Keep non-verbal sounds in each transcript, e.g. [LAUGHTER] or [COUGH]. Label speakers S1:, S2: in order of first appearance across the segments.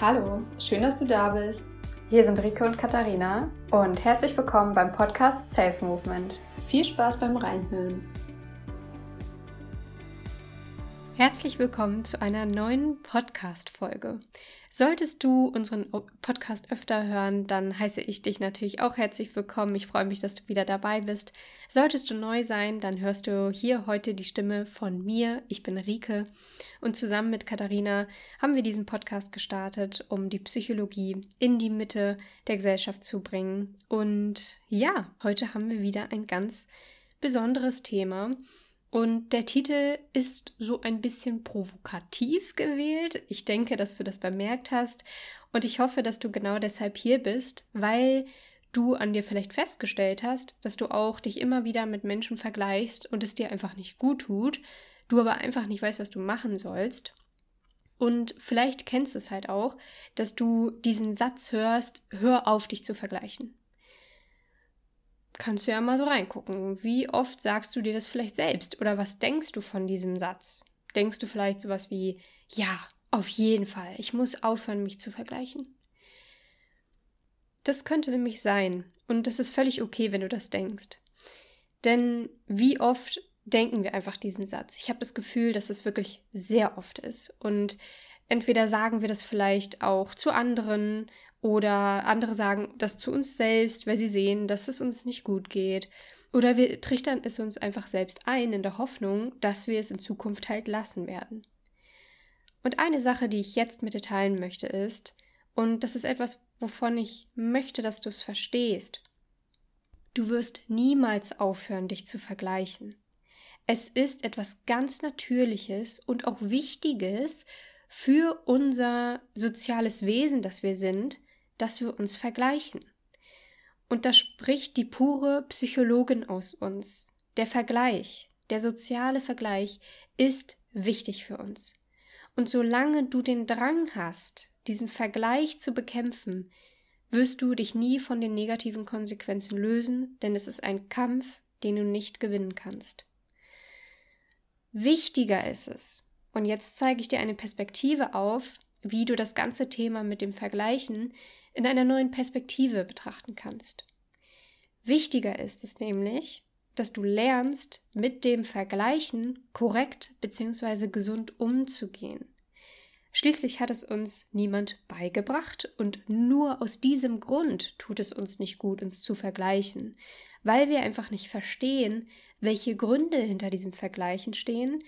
S1: Hallo, schön, dass du da bist.
S2: Hier sind Rike und Katharina und herzlich willkommen beim Podcast Self Movement.
S1: Viel Spaß beim Reinhören.
S2: Herzlich willkommen zu einer neuen Podcast-Folge. Solltest du unseren Podcast öfter hören, dann heiße ich dich natürlich auch herzlich willkommen. Ich freue mich, dass du wieder dabei bist. Solltest du neu sein, dann hörst du hier heute die Stimme von mir. Ich bin Rike und zusammen mit Katharina haben wir diesen Podcast gestartet, um die Psychologie in die Mitte der Gesellschaft zu bringen. Und ja, heute haben wir wieder ein ganz besonderes Thema. Und der Titel ist so ein bisschen provokativ gewählt. Ich denke, dass du das bemerkt hast. Und ich hoffe, dass du genau deshalb hier bist, weil du an dir vielleicht festgestellt hast, dass du auch dich immer wieder mit Menschen vergleichst und es dir einfach nicht gut tut, du aber einfach nicht weißt, was du machen sollst. Und vielleicht kennst du es halt auch, dass du diesen Satz hörst, hör auf, dich zu vergleichen kannst du ja mal so reingucken. Wie oft sagst du dir das vielleicht selbst? Oder was denkst du von diesem Satz? Denkst du vielleicht sowas wie, ja, auf jeden Fall, ich muss aufhören, mich zu vergleichen? Das könnte nämlich sein. Und das ist völlig okay, wenn du das denkst. Denn wie oft denken wir einfach diesen Satz? Ich habe das Gefühl, dass es wirklich sehr oft ist. Und entweder sagen wir das vielleicht auch zu anderen oder andere sagen das zu uns selbst, weil sie sehen, dass es uns nicht gut geht. Oder wir trichtern es uns einfach selbst ein in der Hoffnung, dass wir es in Zukunft halt lassen werden. Und eine Sache, die ich jetzt mit dir teilen möchte, ist, und das ist etwas, wovon ich möchte, dass du es verstehst, du wirst niemals aufhören, dich zu vergleichen. Es ist etwas ganz Natürliches und auch Wichtiges für unser soziales Wesen, das wir sind, dass wir uns vergleichen. Und da spricht die pure Psychologin aus uns. Der Vergleich, der soziale Vergleich ist wichtig für uns. Und solange du den Drang hast, diesen Vergleich zu bekämpfen, wirst du dich nie von den negativen Konsequenzen lösen, denn es ist ein Kampf, den du nicht gewinnen kannst. Wichtiger ist es, und jetzt zeige ich dir eine Perspektive auf, wie du das ganze Thema mit dem Vergleichen in einer neuen Perspektive betrachten kannst. Wichtiger ist es nämlich, dass du lernst, mit dem Vergleichen korrekt bzw. gesund umzugehen. Schließlich hat es uns niemand beigebracht und nur aus diesem Grund tut es uns nicht gut, uns zu vergleichen, weil wir einfach nicht verstehen, welche Gründe hinter diesem Vergleichen stehen,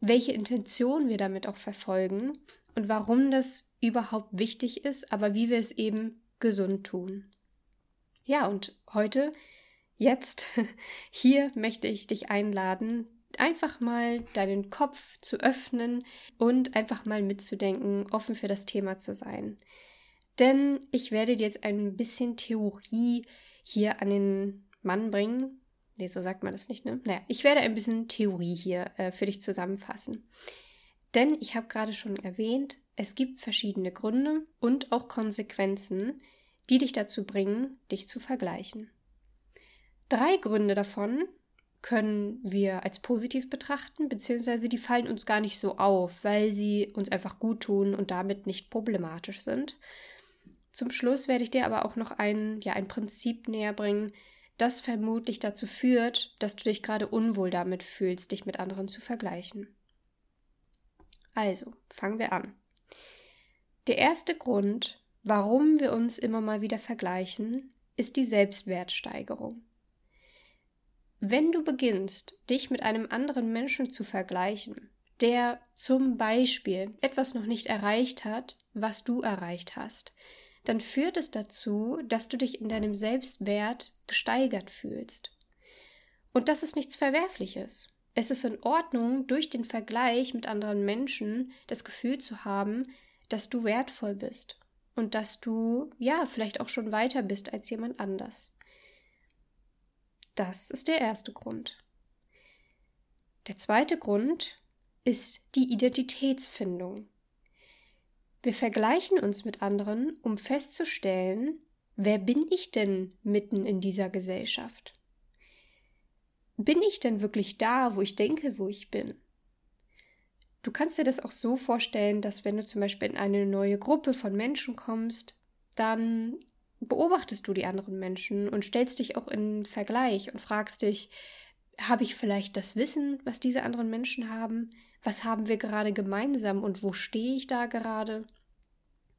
S2: welche Intention wir damit auch verfolgen und warum das überhaupt wichtig ist, aber wie wir es eben gesund tun. Ja, und heute, jetzt, [LAUGHS] hier möchte ich dich einladen, einfach mal deinen Kopf zu öffnen und einfach mal mitzudenken, offen für das Thema zu sein. Denn ich werde dir jetzt ein bisschen Theorie hier an den Mann bringen. Nee, so sagt man das nicht, ne? Naja, ich werde ein bisschen Theorie hier äh, für dich zusammenfassen. Denn ich habe gerade schon erwähnt, es gibt verschiedene Gründe und auch Konsequenzen, die dich dazu bringen, dich zu vergleichen. Drei Gründe davon können wir als positiv betrachten, beziehungsweise die fallen uns gar nicht so auf, weil sie uns einfach gut tun und damit nicht problematisch sind. Zum Schluss werde ich dir aber auch noch ein, ja, ein Prinzip näher bringen, das vermutlich dazu führt, dass du dich gerade unwohl damit fühlst, dich mit anderen zu vergleichen. Also, fangen wir an. Der erste Grund, warum wir uns immer mal wieder vergleichen, ist die Selbstwertsteigerung. Wenn du beginnst, dich mit einem anderen Menschen zu vergleichen, der zum Beispiel etwas noch nicht erreicht hat, was du erreicht hast, dann führt es dazu, dass du dich in deinem Selbstwert gesteigert fühlst. Und das ist nichts Verwerfliches. Es ist in Ordnung, durch den Vergleich mit anderen Menschen das Gefühl zu haben, dass du wertvoll bist und dass du, ja, vielleicht auch schon weiter bist als jemand anders. Das ist der erste Grund. Der zweite Grund ist die Identitätsfindung. Wir vergleichen uns mit anderen, um festzustellen, wer bin ich denn mitten in dieser Gesellschaft? bin ich denn wirklich da, wo ich denke, wo ich bin? Du kannst dir das auch so vorstellen, dass wenn du zum Beispiel in eine neue Gruppe von Menschen kommst, dann beobachtest du die anderen Menschen und stellst dich auch in Vergleich und fragst dich, habe ich vielleicht das Wissen, was diese anderen Menschen haben? Was haben wir gerade gemeinsam und wo stehe ich da gerade?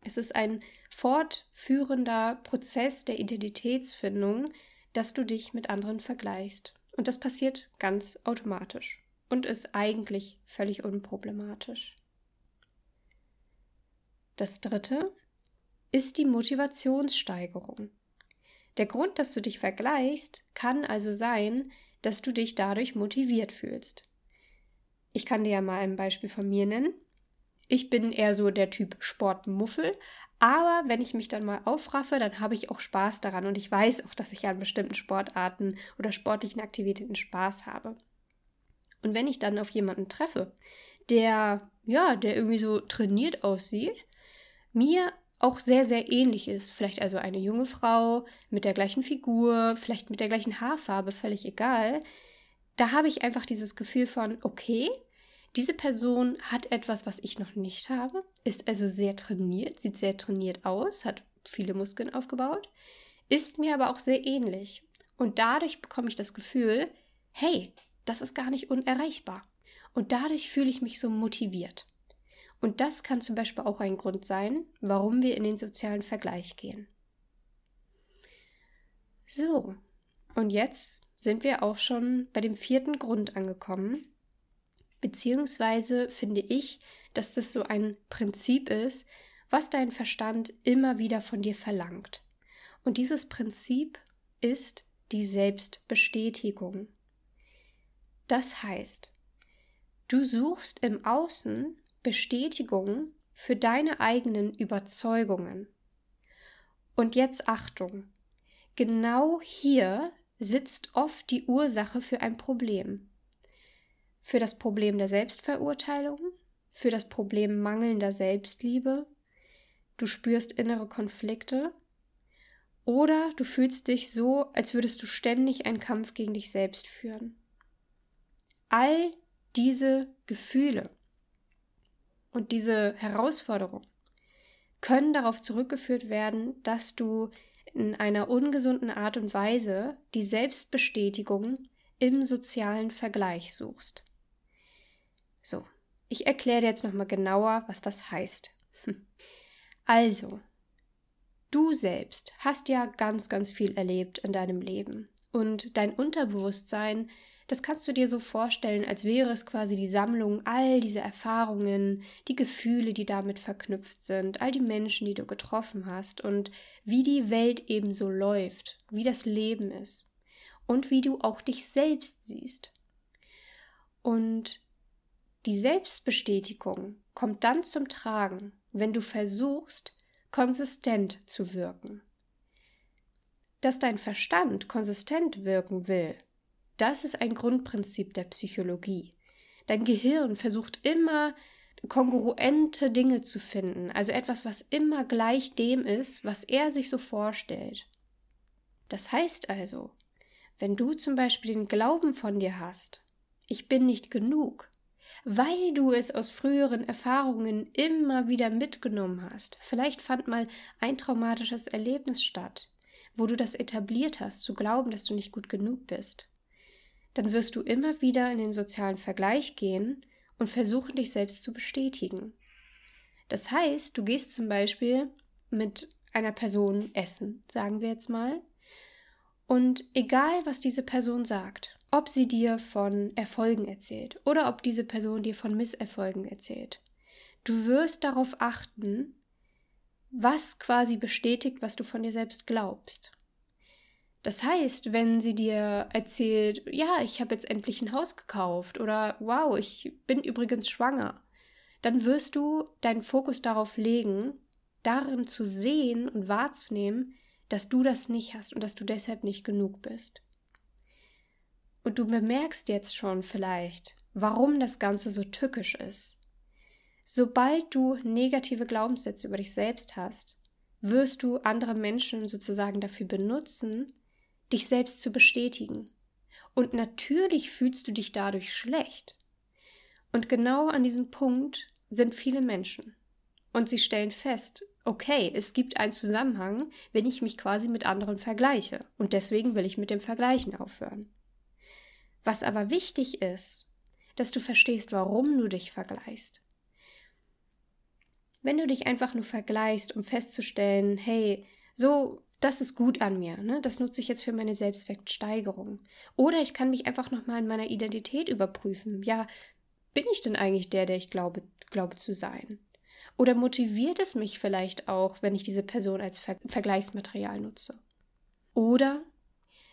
S2: Es ist ein fortführender Prozess der Identitätsfindung, dass du dich mit anderen vergleichst. Und das passiert ganz automatisch und ist eigentlich völlig unproblematisch. Das dritte ist die Motivationssteigerung. Der Grund, dass du dich vergleichst, kann also sein, dass du dich dadurch motiviert fühlst. Ich kann dir ja mal ein Beispiel von mir nennen. Ich bin eher so der Typ Sportmuffel, aber wenn ich mich dann mal aufraffe, dann habe ich auch Spaß daran und ich weiß auch, dass ich an bestimmten Sportarten oder sportlichen Aktivitäten Spaß habe. Und wenn ich dann auf jemanden treffe, der, ja, der irgendwie so trainiert aussieht, mir auch sehr, sehr ähnlich ist, vielleicht also eine junge Frau mit der gleichen Figur, vielleicht mit der gleichen Haarfarbe, völlig egal, da habe ich einfach dieses Gefühl von, okay, diese Person hat etwas, was ich noch nicht habe, ist also sehr trainiert, sieht sehr trainiert aus, hat viele Muskeln aufgebaut, ist mir aber auch sehr ähnlich. Und dadurch bekomme ich das Gefühl, hey, das ist gar nicht unerreichbar. Und dadurch fühle ich mich so motiviert. Und das kann zum Beispiel auch ein Grund sein, warum wir in den sozialen Vergleich gehen. So, und jetzt sind wir auch schon bei dem vierten Grund angekommen. Beziehungsweise finde ich, dass das so ein Prinzip ist, was dein Verstand immer wieder von dir verlangt. Und dieses Prinzip ist die Selbstbestätigung. Das heißt, du suchst im Außen Bestätigung für deine eigenen Überzeugungen. Und jetzt Achtung, genau hier sitzt oft die Ursache für ein Problem. Für das Problem der Selbstverurteilung, für das Problem mangelnder Selbstliebe, du spürst innere Konflikte oder du fühlst dich so, als würdest du ständig einen Kampf gegen dich selbst führen. All diese Gefühle und diese Herausforderung können darauf zurückgeführt werden, dass du in einer ungesunden Art und Weise die Selbstbestätigung im sozialen Vergleich suchst. So, ich erkläre dir jetzt nochmal genauer, was das heißt. [LAUGHS] Also, du selbst hast ja ganz, ganz viel erlebt in deinem Leben und dein Unterbewusstsein das kannst du dir so vorstellen, als wäre es quasi die Sammlung all dieser Erfahrungen, die Gefühle, die damit verknüpft sind, all die Menschen, die du getroffen hast und wie die Welt eben so läuft, wie das Leben ist und wie du auch dich selbst siehst. Und die Selbstbestätigung kommt dann zum Tragen, wenn du versuchst, konsistent zu wirken. Dass dein Verstand konsistent wirken will, das ist ein Grundprinzip der Psychologie. Dein Gehirn versucht immer kongruente Dinge zu finden, also etwas, was immer gleich dem ist, was er sich so vorstellt. Das heißt also, wenn du zum Beispiel den Glauben von dir hast, ich bin nicht genug, weil du es aus früheren Erfahrungen immer wieder mitgenommen hast. Vielleicht fand mal ein traumatisches Erlebnis statt, wo du das etabliert hast, zu glauben, dass du nicht gut genug bist dann wirst du immer wieder in den sozialen Vergleich gehen und versuchen, dich selbst zu bestätigen. Das heißt, du gehst zum Beispiel mit einer Person essen, sagen wir jetzt mal, und egal, was diese Person sagt, ob sie dir von Erfolgen erzählt oder ob diese Person dir von Misserfolgen erzählt, du wirst darauf achten, was quasi bestätigt, was du von dir selbst glaubst. Das heißt, wenn sie dir erzählt, ja, ich habe jetzt endlich ein Haus gekauft oder wow, ich bin übrigens schwanger, dann wirst du deinen Fokus darauf legen, darin zu sehen und wahrzunehmen, dass du das nicht hast und dass du deshalb nicht genug bist. Und du bemerkst jetzt schon vielleicht, warum das Ganze so tückisch ist. Sobald du negative Glaubenssätze über dich selbst hast, wirst du andere Menschen sozusagen dafür benutzen, dich selbst zu bestätigen. Und natürlich fühlst du dich dadurch schlecht. Und genau an diesem Punkt sind viele Menschen. Und sie stellen fest, okay, es gibt einen Zusammenhang, wenn ich mich quasi mit anderen vergleiche. Und deswegen will ich mit dem Vergleichen aufhören. Was aber wichtig ist, dass du verstehst, warum du dich vergleichst. Wenn du dich einfach nur vergleichst, um festzustellen, hey, so, das ist gut an mir, ne? das nutze ich jetzt für meine Selbstwertsteigerung. Oder ich kann mich einfach nochmal in meiner Identität überprüfen. Ja, bin ich denn eigentlich der, der ich glaube, glaube zu sein? Oder motiviert es mich vielleicht auch, wenn ich diese Person als Ver Vergleichsmaterial nutze? Oder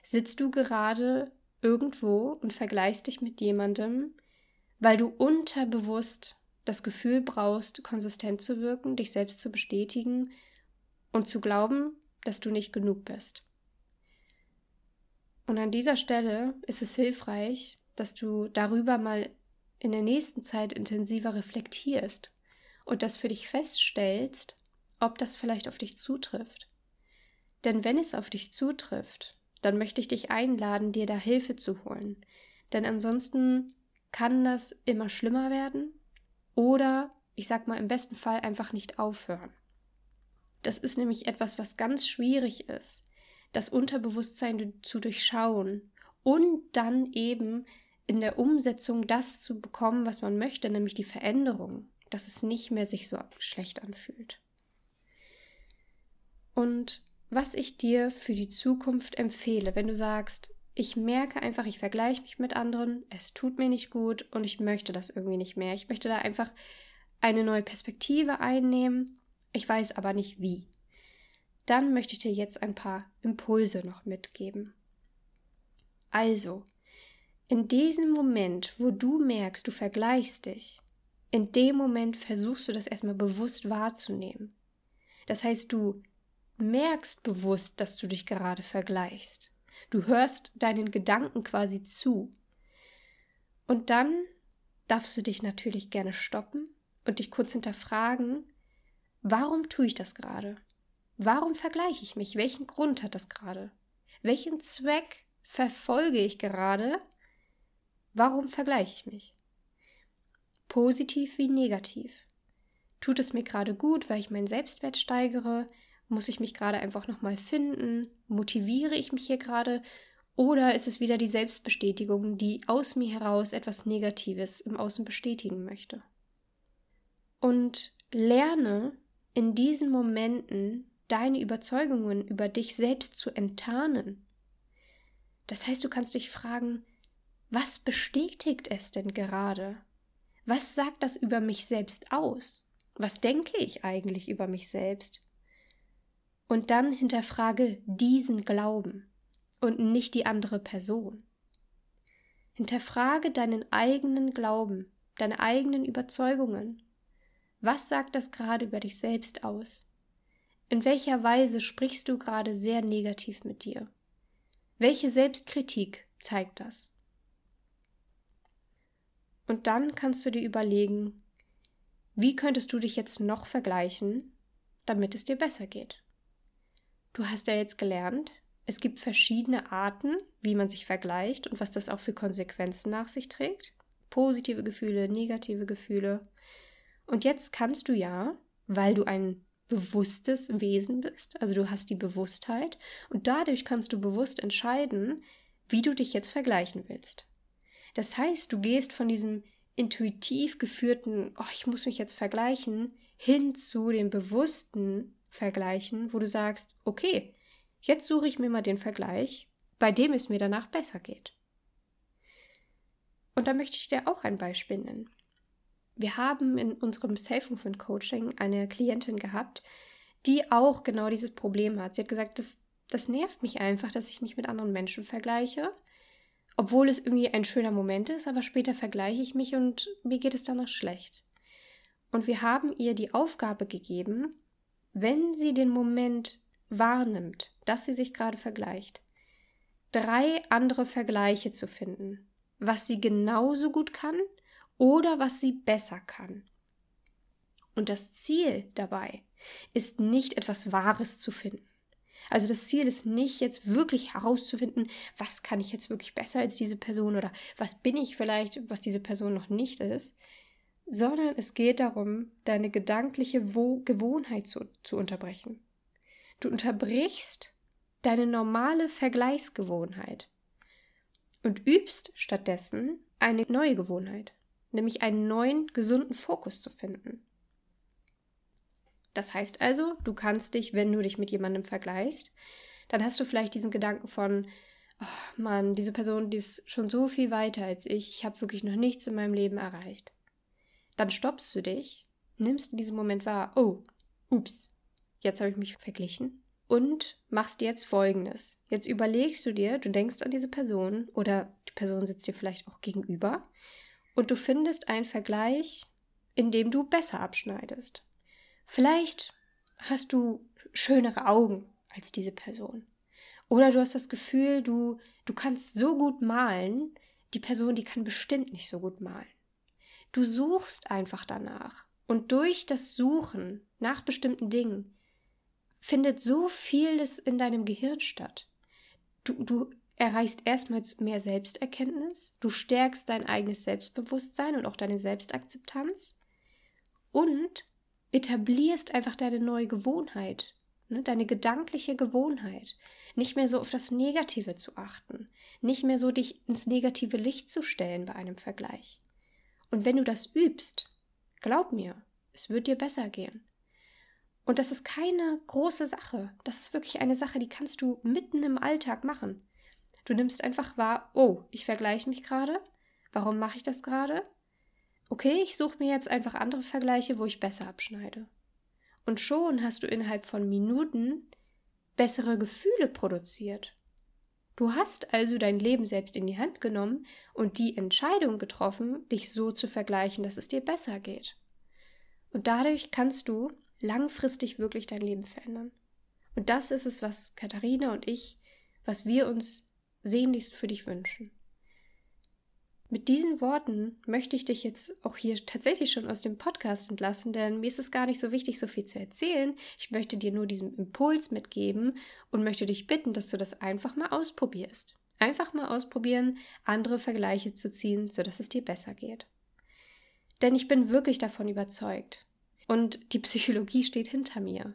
S2: sitzt du gerade irgendwo und vergleichst dich mit jemandem, weil du unterbewusst das Gefühl brauchst, konsistent zu wirken, dich selbst zu bestätigen und zu glauben, dass du nicht genug bist. Und an dieser Stelle ist es hilfreich, dass du darüber mal in der nächsten Zeit intensiver reflektierst und das für dich feststellst, ob das vielleicht auf dich zutrifft. Denn wenn es auf dich zutrifft, dann möchte ich dich einladen, dir da Hilfe zu holen. Denn ansonsten kann das immer schlimmer werden oder, ich sag mal, im besten Fall einfach nicht aufhören. Das ist nämlich etwas, was ganz schwierig ist, das Unterbewusstsein zu durchschauen und dann eben in der Umsetzung das zu bekommen, was man möchte, nämlich die Veränderung, dass es nicht mehr sich so schlecht anfühlt. Und was ich dir für die Zukunft empfehle, wenn du sagst, ich merke einfach, ich vergleiche mich mit anderen, es tut mir nicht gut und ich möchte das irgendwie nicht mehr. Ich möchte da einfach eine neue Perspektive einnehmen, ich weiß aber nicht wie. Dann möchte ich dir jetzt ein paar Impulse noch mitgeben. Also, in diesem Moment, wo du merkst, du vergleichst dich, in dem Moment versuchst du das erstmal bewusst wahrzunehmen. Das heißt, du merkst bewusst, dass du dich gerade vergleichst. Du hörst deinen Gedanken quasi zu. Und dann darfst du dich natürlich gerne stoppen und dich kurz hinterfragen, warum tue ich das gerade? Warum vergleiche ich mich? Welchen Grund hat das gerade? Welchen Zweck verfolge ich gerade? Warum vergleiche ich mich? Positiv wie negativ. Tut es mir gerade gut, weil ich meinen Selbstwert steigere? Muss ich mich gerade einfach nochmal finden? Motiviere ich mich hier gerade? Oder ist es wieder die Selbstbestätigung, die aus mir heraus etwas Negatives im Außen bestätigen möchte? Und lerne in diesen Momenten deine Überzeugungen über dich selbst zu enttarnen. Das heißt, du kannst dich fragen, was bestätigt es denn gerade? Was sagt das über mich selbst aus? Was denke ich eigentlich über mich selbst? Und dann hinterfrage diesen Glauben und nicht die andere Person. Hinterfrage deinen eigenen Glauben, deine eigenen Überzeugungen. Was sagt das gerade über dich selbst aus? In welcher Weise sprichst du gerade sehr negativ mit dir? Welche Selbstkritik zeigt das? Und dann kannst du dir überlegen, wie könntest du dich jetzt noch vergleichen, damit es dir besser geht? Du hast ja jetzt gelernt, es gibt verschiedene Arten, wie man sich vergleicht und was das auch für Konsequenzen nach sich trägt. Positive Gefühle, negative Gefühle. Und jetzt kannst du ja, weil du ein bewusstes Wesen bist, also du hast die Bewusstheit und dadurch kannst du bewusst entscheiden, wie du dich jetzt vergleichen willst. Das heißt, du gehst von diesem intuitiv geführten, oh, ich muss mich jetzt vergleichen, hin zu dem bewussten vergleichen, wo du sagst, okay, jetzt suche ich mir mal den Vergleich, bei dem es mir danach besser geht. Und da möchte ich dir auch ein Beispiel nennen. Wir haben in unserem Self-Movement Coaching eine Klientin gehabt, die auch genau dieses Problem hat. Sie hat gesagt, das, das nervt mich einfach, dass ich mich mit anderen Menschen vergleiche, obwohl es irgendwie ein schöner Moment ist, aber später vergleiche ich mich und mir geht es danach schlecht. Und wir haben ihr die Aufgabe gegeben, wenn sie den Moment wahrnimmt, dass sie sich gerade vergleicht, drei andere Vergleiche zu finden, was sie genauso gut kann oder was sie besser kann. Und das Ziel dabei ist nicht etwas Wahres zu finden. Also das Ziel ist nicht jetzt wirklich herauszufinden, was kann ich jetzt wirklich besser als diese Person oder was bin ich vielleicht, was diese Person noch nicht ist, sondern es geht darum, deine gedankliche Wo Gewohnheit zu, zu unterbrechen. Du unterbrichst deine normale Vergleichsgewohnheit und übst stattdessen eine neue Gewohnheit, nämlich einen neuen gesunden Fokus zu finden. Das heißt also, du kannst dich, wenn du dich mit jemandem vergleichst, dann hast du vielleicht diesen Gedanken von, oh Mann, diese Person, die ist schon so viel weiter als ich, ich habe wirklich noch nichts in meinem Leben erreicht. Dann stoppst du dich, nimmst in diesem Moment wahr, oh, ups, jetzt habe ich mich verglichen und machst jetzt folgendes. Jetzt überlegst du dir, du denkst an diese Person oder die Person sitzt dir vielleicht auch gegenüber und du findest einen Vergleich, in dem du besser abschneidest. Vielleicht hast du schönere Augen als diese Person. Oder du hast das Gefühl, du, du kannst so gut malen, die Person, die kann bestimmt nicht so gut malen. Du suchst einfach danach. Und durch das Suchen nach bestimmten Dingen findet so vieles in deinem Gehirn statt. Du, du erreichst erstmals mehr Selbsterkenntnis, du stärkst dein eigenes Selbstbewusstsein und auch deine Selbstakzeptanz und etablierst einfach deine neue Gewohnheit, ne, deine gedankliche Gewohnheit, nicht mehr so auf das Negative zu achten, nicht mehr so dich ins negative Licht zu stellen bei einem Vergleich. Und wenn du das übst, glaub mir, es wird dir besser gehen. Und das ist keine große Sache. Das ist wirklich eine Sache, die kannst du mitten im Alltag machen. Du nimmst einfach wahr, oh, ich vergleiche mich gerade. Warum mache ich das gerade? okay, ich suche mir jetzt einfach andere Vergleiche, wo ich besser abschneide. Und schon hast du innerhalb von Minuten bessere Gefühle produziert. Du hast also dein Leben selbst in die Hand genommen und die Entscheidung getroffen, dich so zu vergleichen, dass es dir besser geht. Und dadurch kannst du langfristig wirklich dein Leben verändern. Und das ist es, was Katharina und ich, was wir uns sehnlichst für dich wünschen. Mit diesen Worten möchte ich dich jetzt auch hier tatsächlich schon aus dem Podcast entlassen, denn mir ist es gar nicht so wichtig, so viel zu erzählen. Ich möchte dir nur diesen Impuls mitgeben und möchte dich bitten, dass du das einfach mal ausprobierst. Einfach mal ausprobieren, andere Vergleiche zu ziehen, sodass es dir besser geht. Denn ich bin wirklich davon überzeugt. Und die Psychologie steht hinter mir.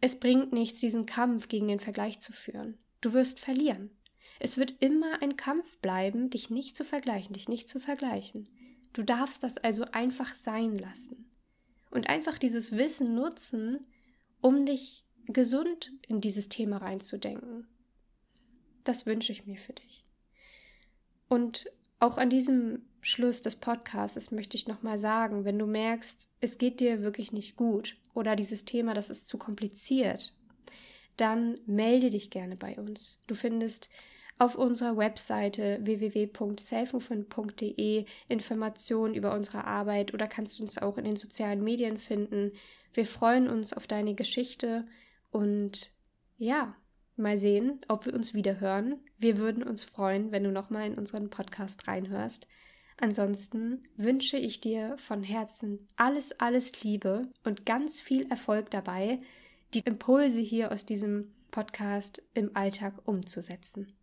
S2: Es bringt nichts, diesen Kampf gegen den Vergleich zu führen. Du wirst verlieren. Es wird immer ein Kampf bleiben, dich nicht zu vergleichen, dich nicht zu vergleichen. Du darfst das also einfach sein lassen. Und einfach dieses Wissen nutzen, um dich gesund in dieses Thema reinzudenken. Das wünsche ich mir für dich. Und auch an diesem Schluss des Podcasts möchte ich nochmal sagen, wenn du merkst, es geht dir wirklich nicht gut oder dieses Thema, das ist zu kompliziert, dann melde dich gerne bei uns. Du findest auf unserer Webseite www.selfmovement.de Informationen über unsere Arbeit oder kannst du uns auch in den sozialen Medien finden. Wir freuen uns auf deine Geschichte und ja, mal sehen, ob wir uns wieder hören. Wir würden uns freuen, wenn du nochmal in unseren Podcast reinhörst. Ansonsten wünsche ich dir von Herzen alles, alles Liebe und ganz viel Erfolg dabei, die Impulse hier aus diesem Podcast im Alltag umzusetzen.